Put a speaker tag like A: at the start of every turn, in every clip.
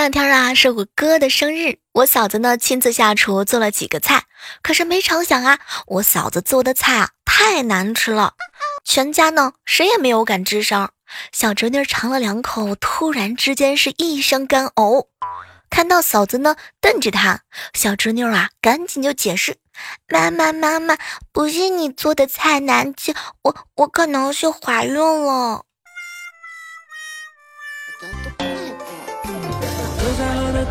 A: 两天啊，是我哥的生日，我嫂子呢亲自下厨做了几个菜，可是没成想啊，我嫂子做的菜啊太难吃了，全家呢谁也没有敢吱声。小侄女尝了两口，突然之间是一声干呕。看到嫂子呢瞪着她，小侄女啊赶紧就解释：“妈妈妈妈，不是你做的菜难吃，我我可能是怀孕了。”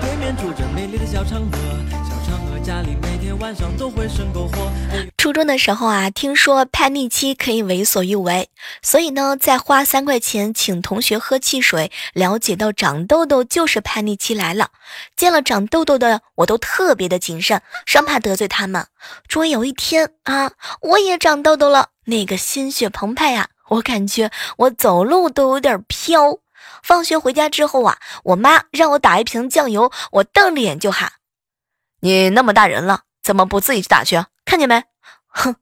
A: 对面住着美丽的小嫦娥，小嫦娥家里每天晚上都会生篝火。初中的时候啊，听说叛逆期可以为所欲为，所以呢，在花三块钱请同学喝汽水，了解到长痘痘就是叛逆期来了。见了长痘痘的，我都特别的谨慎，生怕得罪他们。终于有一天啊，我也长痘痘了，那个心血澎湃呀，我感觉我走路都有点飘。放学回家之后啊，我妈让我打一瓶酱油，我瞪着眼就喊：“你那么大人了，怎么不自己去打去？看见没？”哼！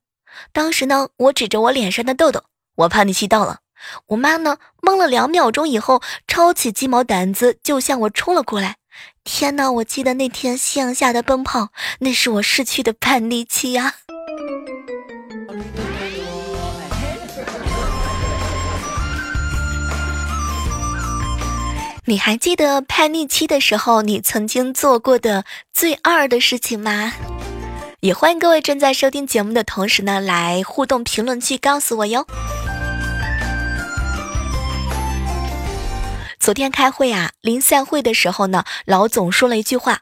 A: 当时呢，我指着我脸上的痘痘，我叛逆期到了。我妈呢，懵了两秒钟以后，抄起鸡毛掸子就向我冲了过来。天哪！我记得那天夕阳下的奔跑，那是我逝去的叛逆期呀。你还记得叛逆期的时候，你曾经做过的最二的事情吗？也欢迎各位正在收听节目的同时呢，来互动评论区告诉我哟。昨天开会啊，临散会的时候呢，老总说了一句话：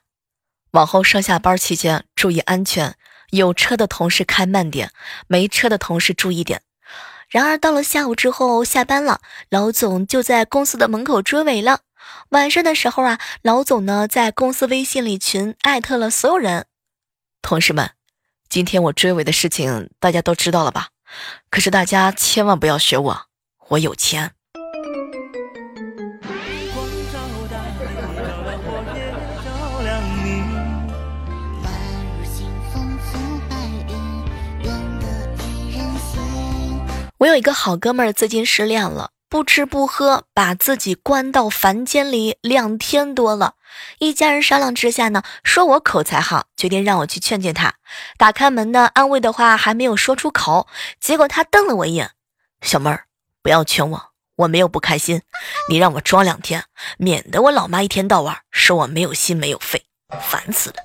A: 往后上下班期间注意安全，有车的同事开慢点，没车的同事注意点。然而到了下午之后，下班了，老总就在公司的门口追尾了。晚上的时候啊，老总呢在公司微信里群艾特了所有人，同事们，今天我追尾的事情大家都知道了吧？可是大家千万不要学我，我有钱。我有一个好哥们儿，最近失恋了。不吃不喝，把自己关到房间里两天多了。一家人商量之下呢，说我口才好，决定让我去劝劝他。打开门呢，安慰的话还没有说出口，结果他瞪了我一眼：“小妹儿，不要劝我，我没有不开心，你让我装两天，免得我老妈一天到晚说我没有心没有肺，烦死了。”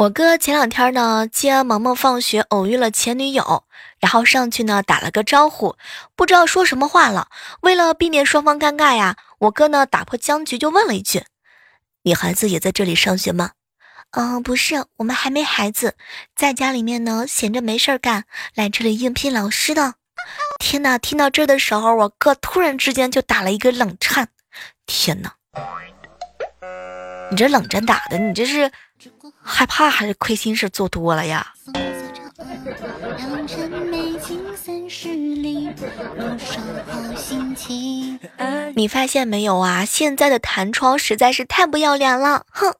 A: 我哥前两天呢接萌萌放学，偶遇了前女友，然后上去呢打了个招呼，不知道说什么话了。为了避免双方尴尬呀，我哥呢打破僵局就问了一句：“你孩子也在这里上学吗？”“嗯，不是，我们还没孩子，在家里面呢闲着没事干，来这里应聘老师的。”天哪！听到这的时候，我哥突然之间就打了一个冷颤。天哪！你这冷战打的，你这是？害怕还是亏心事做多了呀？你发现没有啊？现在的弹窗实在是太不要脸了！哼，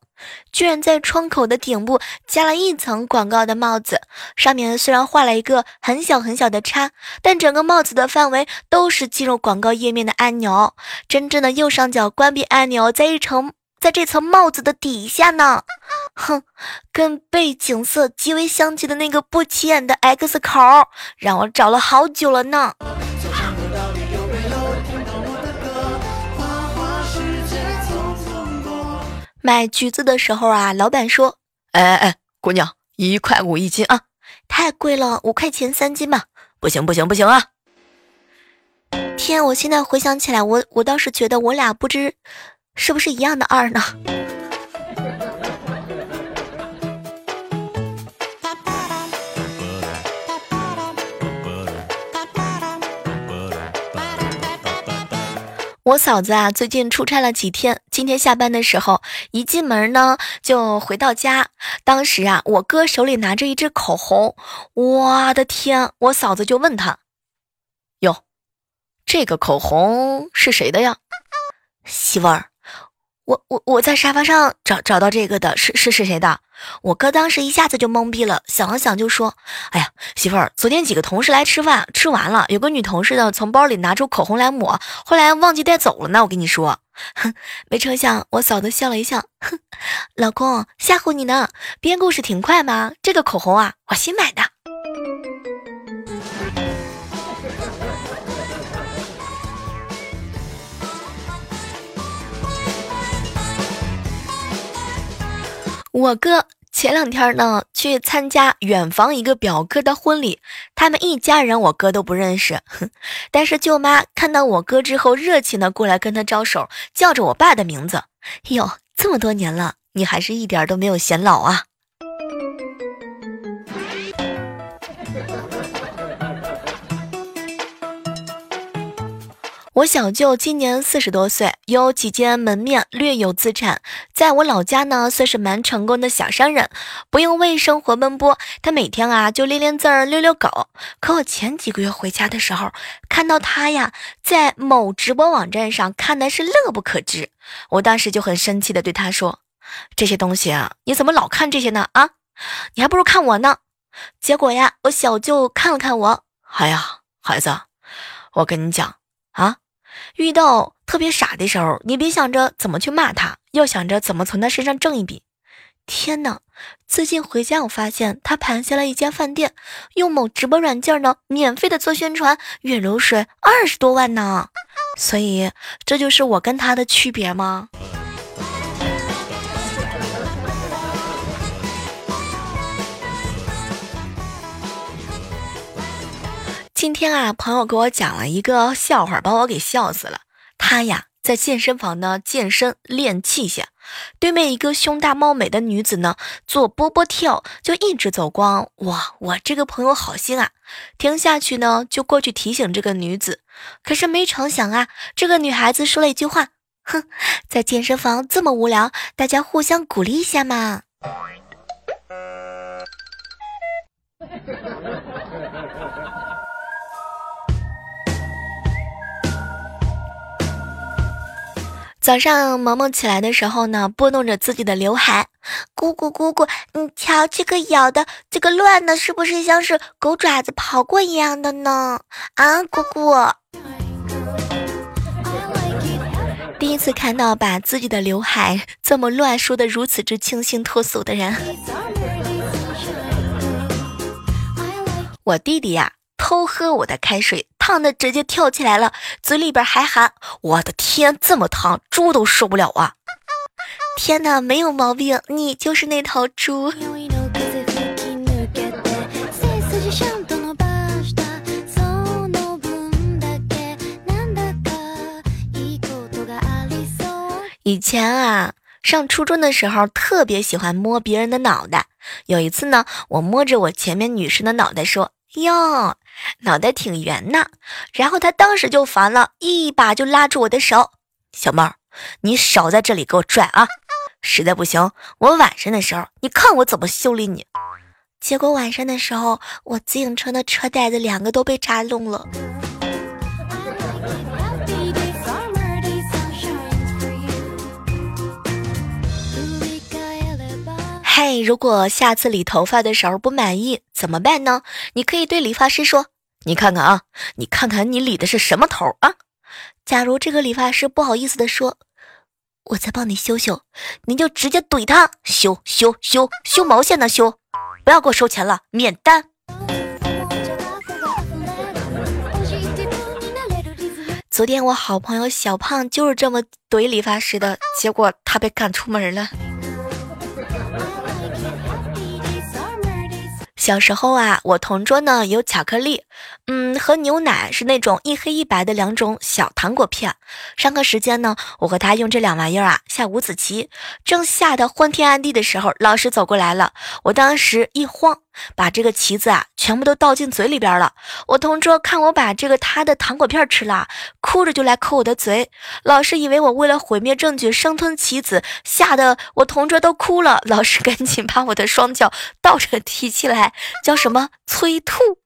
A: 居然在窗口的顶部加了一层广告的帽子，上面虽然画了一个很小很小的叉，但整个帽子的范围都是进入广告页面的按钮。真正的右上角关闭按钮在一层。在这层帽子的底下呢，哼，跟背景色极为相近的那个不起眼的 X 口，让我找了好久了呢。买橘子的时候啊，老板说：“哎哎哎，姑娘，一块五一斤啊，太贵了，五块钱三斤吧。”不行不行不行啊！天，我现在回想起来，我我倒是觉得我俩不知。是不是一样的二呢？我嫂子啊，最近出差了几天，今天下班的时候，一进门呢就回到家。当时啊，我哥手里拿着一支口红，我的天！我嫂子就问他：“哟，这个口红是谁的呀？”媳妇儿。我我我在沙发上找找到这个的，是是是谁的？我哥当时一下子就懵逼了，想了想就说：“哎呀，媳妇儿，昨天几个同事来吃饭，吃完了，有个女同事呢从包里拿出口红来抹，后来忘记带走了呢。我跟你说，哼，没成想我嫂子笑了一笑，哼，老公吓唬你呢，编故事挺快嘛。这个口红啊，我新买的。”我哥前两天呢去参加远房一个表哥的婚礼，他们一家人我哥都不认识，但是舅妈看到我哥之后，热情的过来跟他招手，叫着我爸的名字。哟，这么多年了，你还是一点都没有显老啊！我小舅今年四十多岁，有几间门面，略有资产，在我老家呢算是蛮成功的小商人，不用为生活奔波。他每天啊就练练字儿，遛遛狗。可我前几个月回家的时候，看到他呀在某直播网站上看的是乐不可支，我当时就很生气的对他说：“这些东西啊，你怎么老看这些呢？啊，你还不如看我呢。”结果呀，我小舅看了看我，哎呀，孩子，我跟你讲啊。遇到特别傻的时候，你别想着怎么去骂他，要想着怎么从他身上挣一笔。天哪！最近回家，我发现他盘下了一家饭店，用某直播软件呢，免费的做宣传，月流水二十多万呢。所以，这就是我跟他的区别吗？今天啊，朋友给我讲了一个笑话，把我给笑死了。他呀，在健身房呢健身练器械，对面一个胸大貌美的女子呢做波波跳，就一直走光。哇，我这个朋友好心啊，停下去呢就过去提醒这个女子。可是没成想啊，这个女孩子说了一句话：“哼，在健身房这么无聊，大家互相鼓励一下嘛。”早上，萌萌起来的时候呢，拨弄着自己的刘海，姑姑姑姑，你瞧这个咬的，这个乱的，是不是像是狗爪子刨过一样的呢？啊，姑姑，第一次看到把自己的刘海这么乱梳的如此之清新脱俗的人。我弟弟呀。偷喝我的开水，烫的直接跳起来了，嘴里边还喊：“我的天，这么烫，猪都受不了啊！”天哪，没有毛病，你就是那头猪。以前啊，上初中的时候，特别喜欢摸别人的脑袋。有一次呢，我摸着我前面女生的脑袋说。哟，脑袋挺圆呐，然后他当时就烦了，一把就拉住我的手，小猫，你少在这里给我拽啊！实在不行，我晚上的时候，你看我怎么修理你。结果晚上的时候，我自行车的车带子两个都被扎窿了。嘿，如果下次理头发的时候不满意怎么办呢？你可以对理发师说：“你看看啊，你看看你理的是什么头啊？”假如这个理发师不好意思的说：“我再帮你修修。”你就直接怼他：“修修修修毛线呢？修，不要给我收钱了，免单。”昨天我好朋友小胖就是这么怼理发师的，结果他被赶出门了。小时候啊，我同桌呢有巧克力，嗯，和牛奶是那种一黑一白的两种小糖果片。上课时间呢，我和他用这两玩意儿啊下五子棋，正下得昏天暗地的时候，老师走过来了，我当时一慌。把这个棋子啊，全部都倒进嘴里边了。我同桌看我把这个他的糖果片吃了，哭着就来抠我的嘴。老师以为我为了毁灭证据生吞棋子，吓得我同桌都哭了。老师赶紧把我的双脚倒着提起来，叫什么催吐。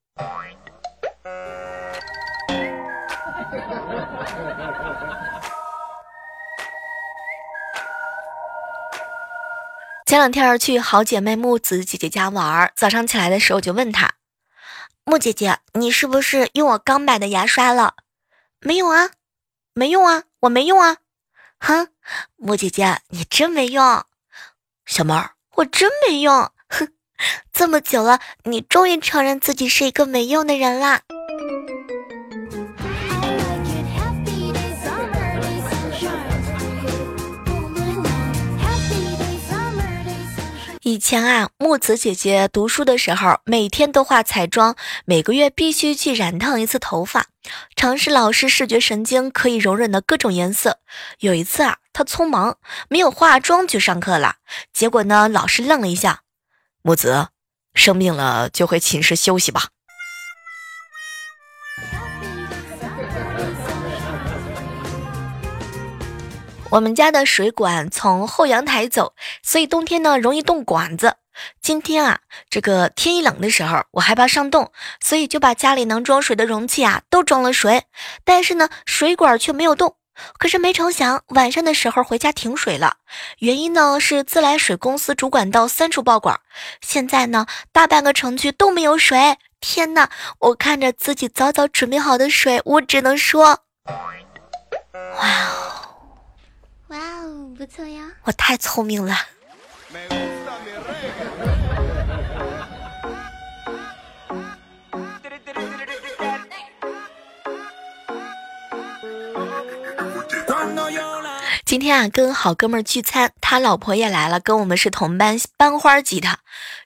A: 前两天去好姐妹木子姐姐家玩，早上起来的时候就问她：“木姐姐，你是不是用我刚买的牙刷了？”“没有啊，没用啊，我没用啊。”“哼，木姐姐，你真没用。”“小猫，我真没用。”“哼，这么久了，你终于承认自己是一个没用的人啦。”以前啊，木子姐姐读书的时候，每天都化彩妆，每个月必须去染烫一次头发，尝试老师视觉神经可以容忍的各种颜色。有一次啊，她匆忙没有化妆去上课了，结果呢，老师愣了一下：“木子，生病了就回寝室休息吧。”我们家的水管从后阳台走，所以冬天呢容易冻管子。今天啊，这个天一冷的时候，我害怕上冻，所以就把家里能装水的容器啊都装了水，但是呢，水管却没有动。可是没成想，晚上的时候回家停水了，原因呢是自来水公司主管道三处爆管，现在呢大半个城区都没有水。天哪！我看着自己早早准备好的水，我只能说，哇哦，不错呀！我太聪明了。今天啊，跟好哥们儿聚餐，他老婆也来了，跟我们是同班班花级的。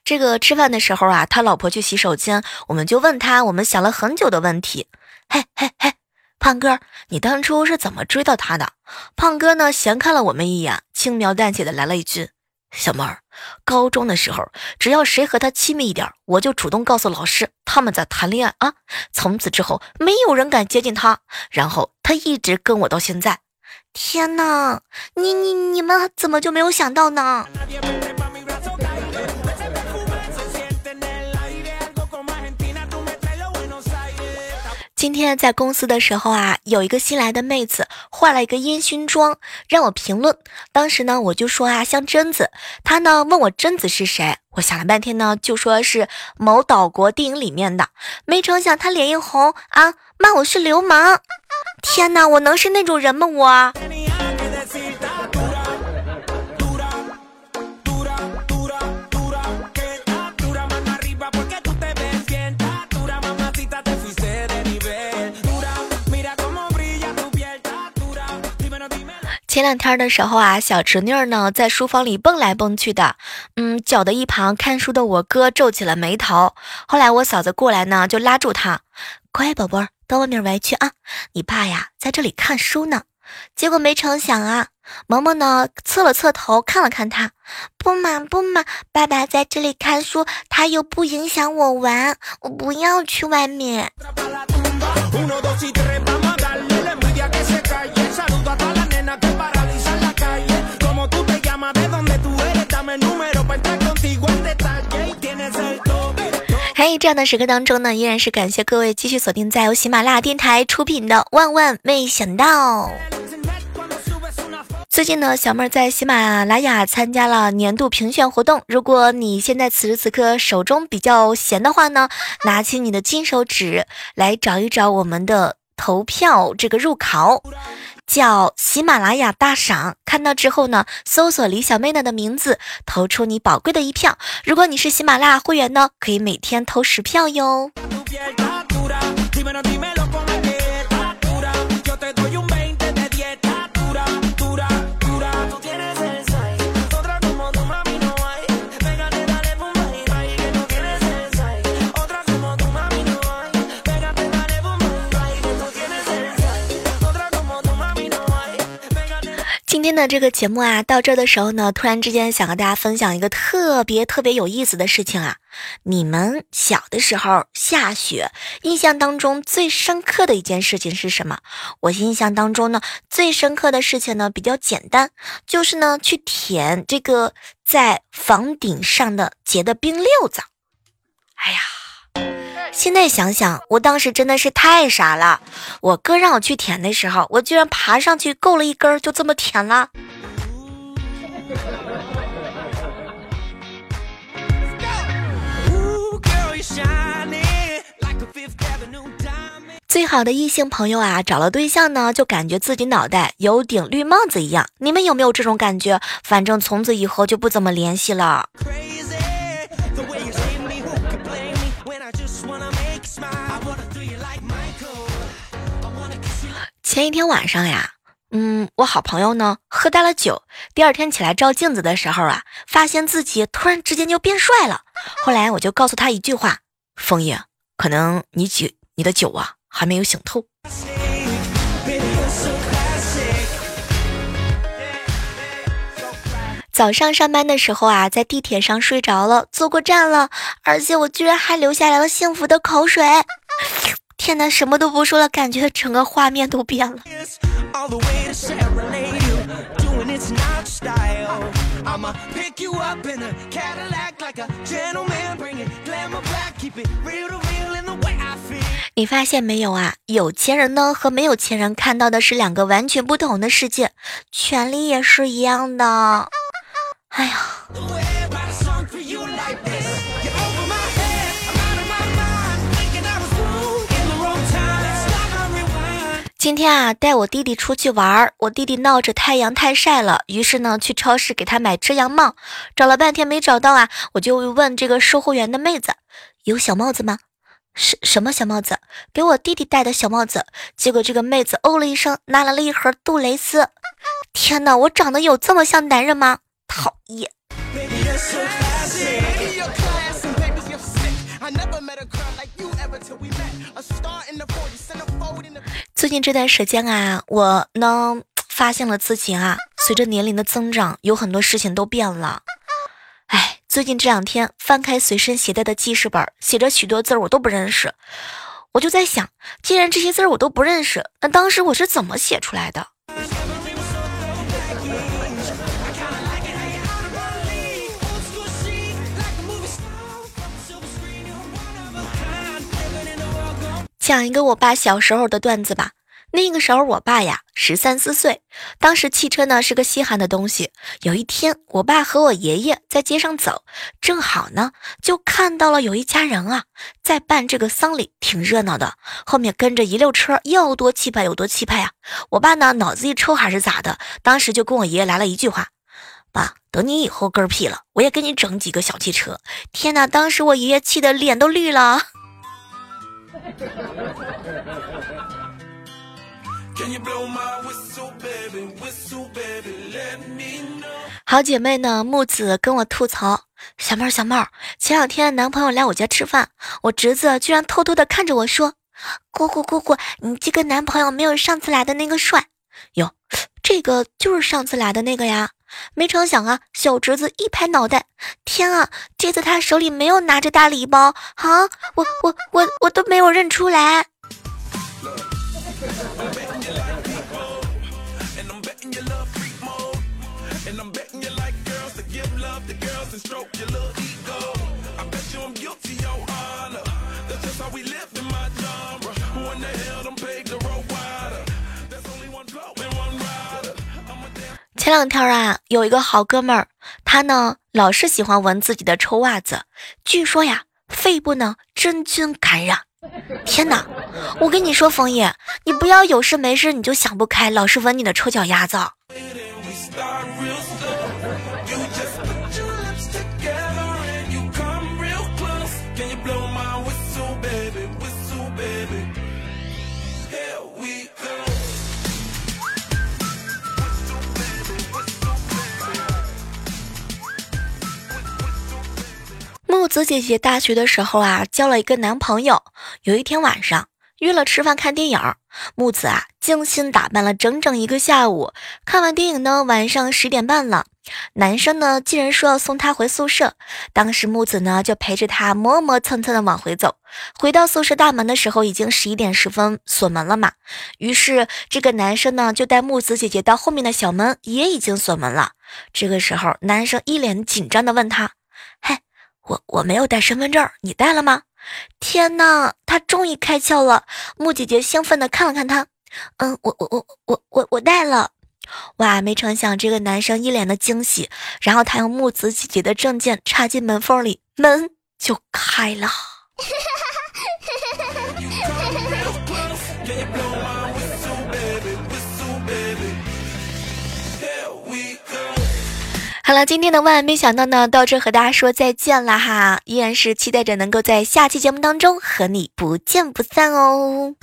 A: 这个吃饭的时候啊，他老婆去洗手间，我们就问他我们想了很久的问题。嘿嘿嘿。胖哥，你当初是怎么追到她的？胖哥呢？闲看了我们一眼，轻描淡写的来了一句：“小妹儿，高中的时候，只要谁和他亲密一点，我就主动告诉老师他们在谈恋爱啊。从此之后，没有人敢接近他，然后他一直跟我到现在。天哪，你你你们怎么就没有想到呢？”今天在公司的时候啊，有一个新来的妹子化了一个烟熏妆，让我评论。当时呢，我就说啊，像贞子。她呢问我贞子是谁，我想了半天呢，就说是某岛国电影里面的。没成想她脸一红啊，骂我是流氓。天哪，我能是那种人吗？我。前两天的时候啊，小侄女儿呢在书房里蹦来蹦去的，嗯，搅得一旁看书的我哥皱起了眉头。后来我嫂子过来呢，就拉住她，乖宝宝，到外面玩去啊，你爸呀在这里看书呢。结果没成想啊，萌萌呢侧了侧头看了看他，不嘛不嘛，爸爸在这里看书，他又不影响我玩，我不要去外面。在，这样的时刻当中呢，依然是感谢各位继续锁定在由喜马拉雅电台出品的《万万没想到》。最近呢，小妹儿在喜马拉雅参加了年度评选活动。如果你现在此时此刻手中比较闲的话呢，拿起你的金手指来找一找我们的投票这个入考。叫喜马拉雅大赏，看到之后呢，搜索李小妹呢的名字，投出你宝贵的一票。如果你是喜马拉雅会员呢，可以每天投十票哟。今天的这个节目啊，到这的时候呢，突然之间想和大家分享一个特别特别有意思的事情啊。你们小的时候下雪，印象当中最深刻的一件事情是什么？我印象当中呢，最深刻的事情呢比较简单，就是呢去舔这个在房顶上的结的冰溜子。哎呀！现在想想，我当时真的是太傻了。我哥让我去舔的时候，我居然爬上去够了一根，就这么舔了。最好的异性朋友啊，找了对象呢，就感觉自己脑袋有顶绿帽子一样。你们有没有这种感觉？反正从此以后就不怎么联系了。前一天晚上呀，嗯，我好朋友呢喝大了酒，第二天起来照镜子的时候啊，发现自己突然之间就变帅了。后来我就告诉他一句话：枫叶，可能你酒你的酒啊。还没有醒透。早上上班的时候啊，在地铁上睡着了，坐过站了，而且我居然还流下来了幸福的口水。天哪，什么都不说了，感觉整个画面都变了。你发现没有啊？有钱人呢和没有钱人看到的是两个完全不同的世界，权利也是一样的。哎呀，今天啊带我弟弟出去玩，我弟弟闹着太阳太晒了，于是呢去超市给他买遮阳帽，找了半天没找到啊，我就问这个售货员的妹子，有小帽子吗？什什么小帽子？给我弟弟戴的小帽子。结果这个妹子哦了一声，拿来了一盒杜蕾斯。天哪，我长得有这么像男人吗？讨厌。最近这段时间啊，我呢发现了自己啊，随着年龄的增长，有很多事情都变了。哎最近这两天翻开随身携带的记事本，写着许多字儿，我都不认识。我就在想，既然这些字儿我都不认识，那当时我是怎么写出来的？讲一个我爸小时候的段子吧。那个时候，我爸呀十三四岁，当时汽车呢是个稀罕的东西。有一天，我爸和我爷爷在街上走，正好呢就看到了有一家人啊在办这个丧礼，挺热闹的。后面跟着一溜车，要多气派有多气派啊！我爸呢脑子一抽还是咋的，当时就跟我爷爷来了一句话：“爸，等你以后嗝屁了，我也给你整几个小汽车。”天哪，当时我爷爷气得脸都绿了。好姐妹呢，木子跟我吐槽：“小妹儿，小妹儿，前两天男朋友来我家吃饭，我侄子居然偷偷的看着我说，姑姑姑姑，你这个男朋友没有上次来的那个帅。哟，这个就是上次来的那个呀。没成想啊，小侄子一拍脑袋，天啊，这次他手里没有拿着大礼包啊，我我我我都没有认出来。”前两天啊，有一个好哥们儿，他呢老是喜欢闻自己的臭袜子，据说呀，肺部呢真菌感染。天哪！我跟你说，冯叶，你不要有事没事你就想不开，老是闻你的臭脚丫子。子姐姐大学的时候啊，交了一个男朋友。有一天晚上约了吃饭看电影，木子啊精心打扮了整整一个下午。看完电影呢，晚上十点半了，男生呢竟然说要送她回宿舍。当时木子呢就陪着他磨磨蹭蹭的往回走。回到宿舍大门的时候，已经十一点十分，锁门了嘛。于是这个男生呢就带木子姐姐到后面的小门，也已经锁门了。这个时候，男生一脸紧张的问她：“。”我我没有带身份证，你带了吗？天哪，他终于开窍了。木姐姐兴奋的看了看他，嗯，我我我我我我带了。哇，没成想这个男生一脸的惊喜，然后他用木子姐姐的证件插进门缝里，门就开了。好了，今天的万万没想到呢，到这和大家说再见了哈，依然是期待着能够在下期节目当中和你不见不散哦。